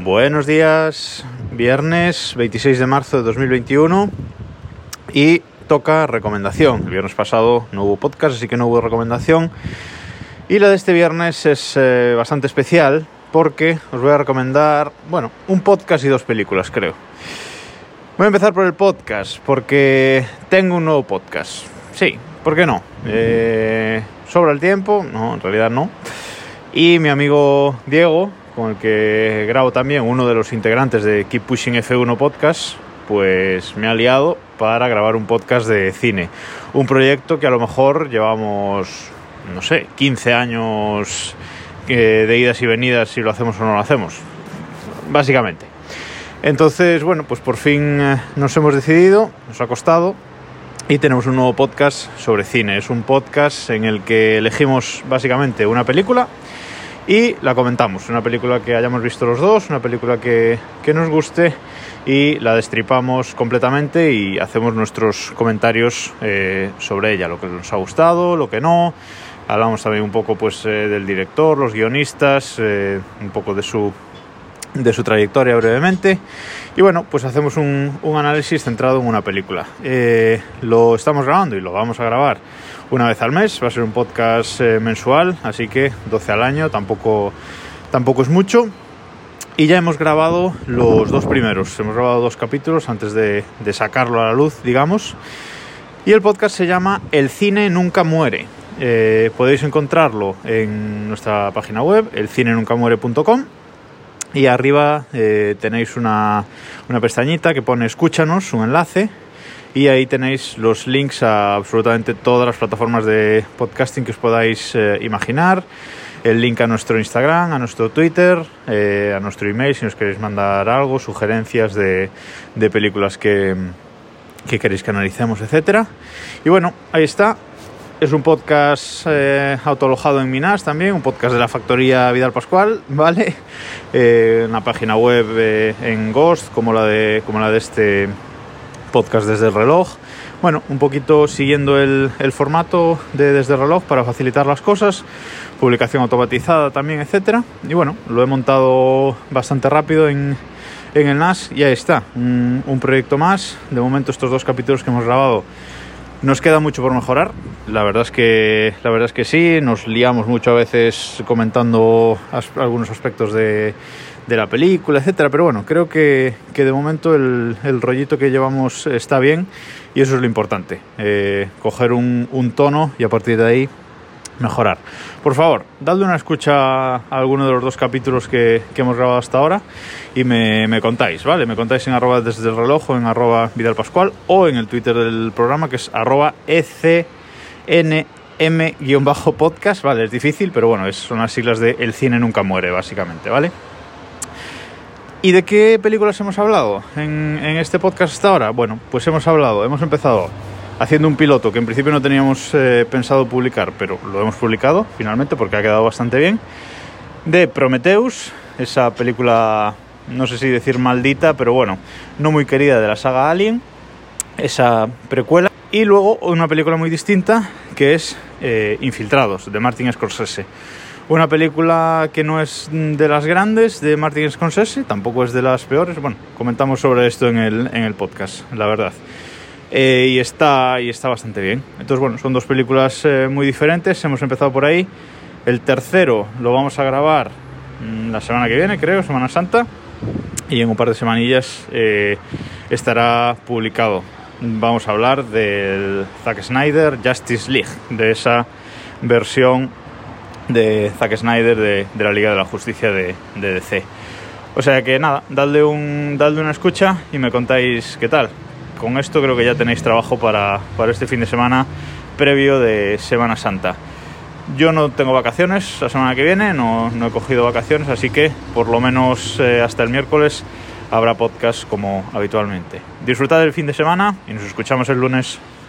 Buenos días, viernes 26 de marzo de 2021 y toca recomendación. El viernes pasado no hubo podcast, así que no hubo recomendación. Y la de este viernes es eh, bastante especial porque os voy a recomendar, bueno, un podcast y dos películas, creo. Voy a empezar por el podcast porque tengo un nuevo podcast. Sí, ¿por qué no? Eh, ¿Sobra el tiempo? No, en realidad no. Y mi amigo Diego, con el que grabo también, uno de los integrantes de Keep Pushing F1 Podcast, pues me ha liado para grabar un podcast de cine. Un proyecto que a lo mejor llevamos, no sé, 15 años eh, de idas y venidas si lo hacemos o no lo hacemos. Básicamente. Entonces, bueno, pues por fin eh, nos hemos decidido, nos ha costado, y tenemos un nuevo podcast sobre cine. Es un podcast en el que elegimos básicamente una película y la comentamos. Una película que hayamos visto los dos, una película que, que nos guste y la destripamos completamente y hacemos nuestros comentarios eh, sobre ella, lo que nos ha gustado, lo que no. Hablamos también un poco pues, eh, del director, los guionistas, eh, un poco de su, de su trayectoria brevemente. Y bueno, pues hacemos un, análisis centrado en una película. lo estamos grabando y lo vamos a grabar una vez al mes. Va a ser un podcast eh, mensual, así que 12 al año, tampoco, tampoco es mucho. Y ya hemos grabado los dos primeros. Hemos grabado dos capítulos antes de, sacarlo a la luz, digamos. Y el podcast se llama El cine nunca muere. Eh, podéis encontrarlo en nuestra página web, elcinenuncamuere.com. Y arriba eh, tenéis una, una pestañita que pone escúchanos, un enlace y ahí tenéis los links a absolutamente todas las plataformas de podcasting que os podáis eh, imaginar, el link a nuestro Instagram, a nuestro Twitter, eh, a nuestro email si nos queréis mandar algo, sugerencias de, de películas que, que, queréis que analicemos, etcétera. Y bueno, ahí está. Es un podcast eh, autoalojado en Minas también, un podcast de la factoría Vidal Pascual, ¿vale? Eh, una página web eh, en Ghost como la de, como la de este podcast desde el reloj. Bueno, un poquito siguiendo el, formato de desde el reloj para facilitar las cosas, publicación automatizada también, etcétera. Y bueno, lo he montado bastante rápido en, en el NAS y ahí está, un proyecto más. De momento estos dos capítulos que hemos grabado nos queda mucho por mejorar. La verdad es que la verdad es que sí, nos liamos mucho a veces comentando algunos aspectos de, la película, etcétera. Pero bueno, creo que, que de momento el, rollito que llevamos está bien y eso es lo importante. Eh, coger un tono y a partir de ahí mejorar. Por favor, dadle una escucha a alguno de los dos capítulos que, hemos grabado hasta ahora y me, contáis, ¿vale? Me contáis en arroba desde el reloj en arroba Vidal Pascual o en el Twitter del programa que es arroba ECNM-podcast, ¿vale? Es difícil, pero bueno, son las siglas de El cine nunca muere, básicamente, ¿vale? ¿Y de qué películas hemos hablado en este podcast hasta ahora? Bueno, pues hemos hablado, hemos empezado haciendo un piloto que en principio no teníamos eh, pensado publicar, pero lo hemos publicado finalmente porque ha quedado bastante bien, de Prometheus, esa película, no sé si decir maldita, pero bueno, no muy querida de la saga Alien, esa precuela, y luego una película muy distinta que es eh, Infiltrados, de Martin Scorsese. Una película que no es de las grandes de Martin Scorsese, tampoco es de las peores. Bueno, comentamos sobre esto en el, en el podcast, la verdad. Eh, y, está, y está bastante bien. Entonces, bueno, son dos películas eh, muy diferentes. Hemos empezado por ahí. El tercero lo vamos a grabar mmm, la semana que viene, creo, Semana Santa. Y en un par de semanillas eh, estará publicado. Vamos a hablar del Zack Snyder Justice League, de esa versión de Zack Snyder de, de la Liga de la Justicia de, de, DC. O sea que nada, dadle, un, dadle una escucha y me contáis qué tal con esto creo que ya tenéis trabajo para, para este fin de semana previo de Semana Santa. Yo no tengo vacaciones la semana que viene, no, no he cogido vacaciones, así que por lo menos eh, hasta el miércoles habrá podcast como habitualmente. Disfrutad del fin de semana y nos escuchamos el lunes.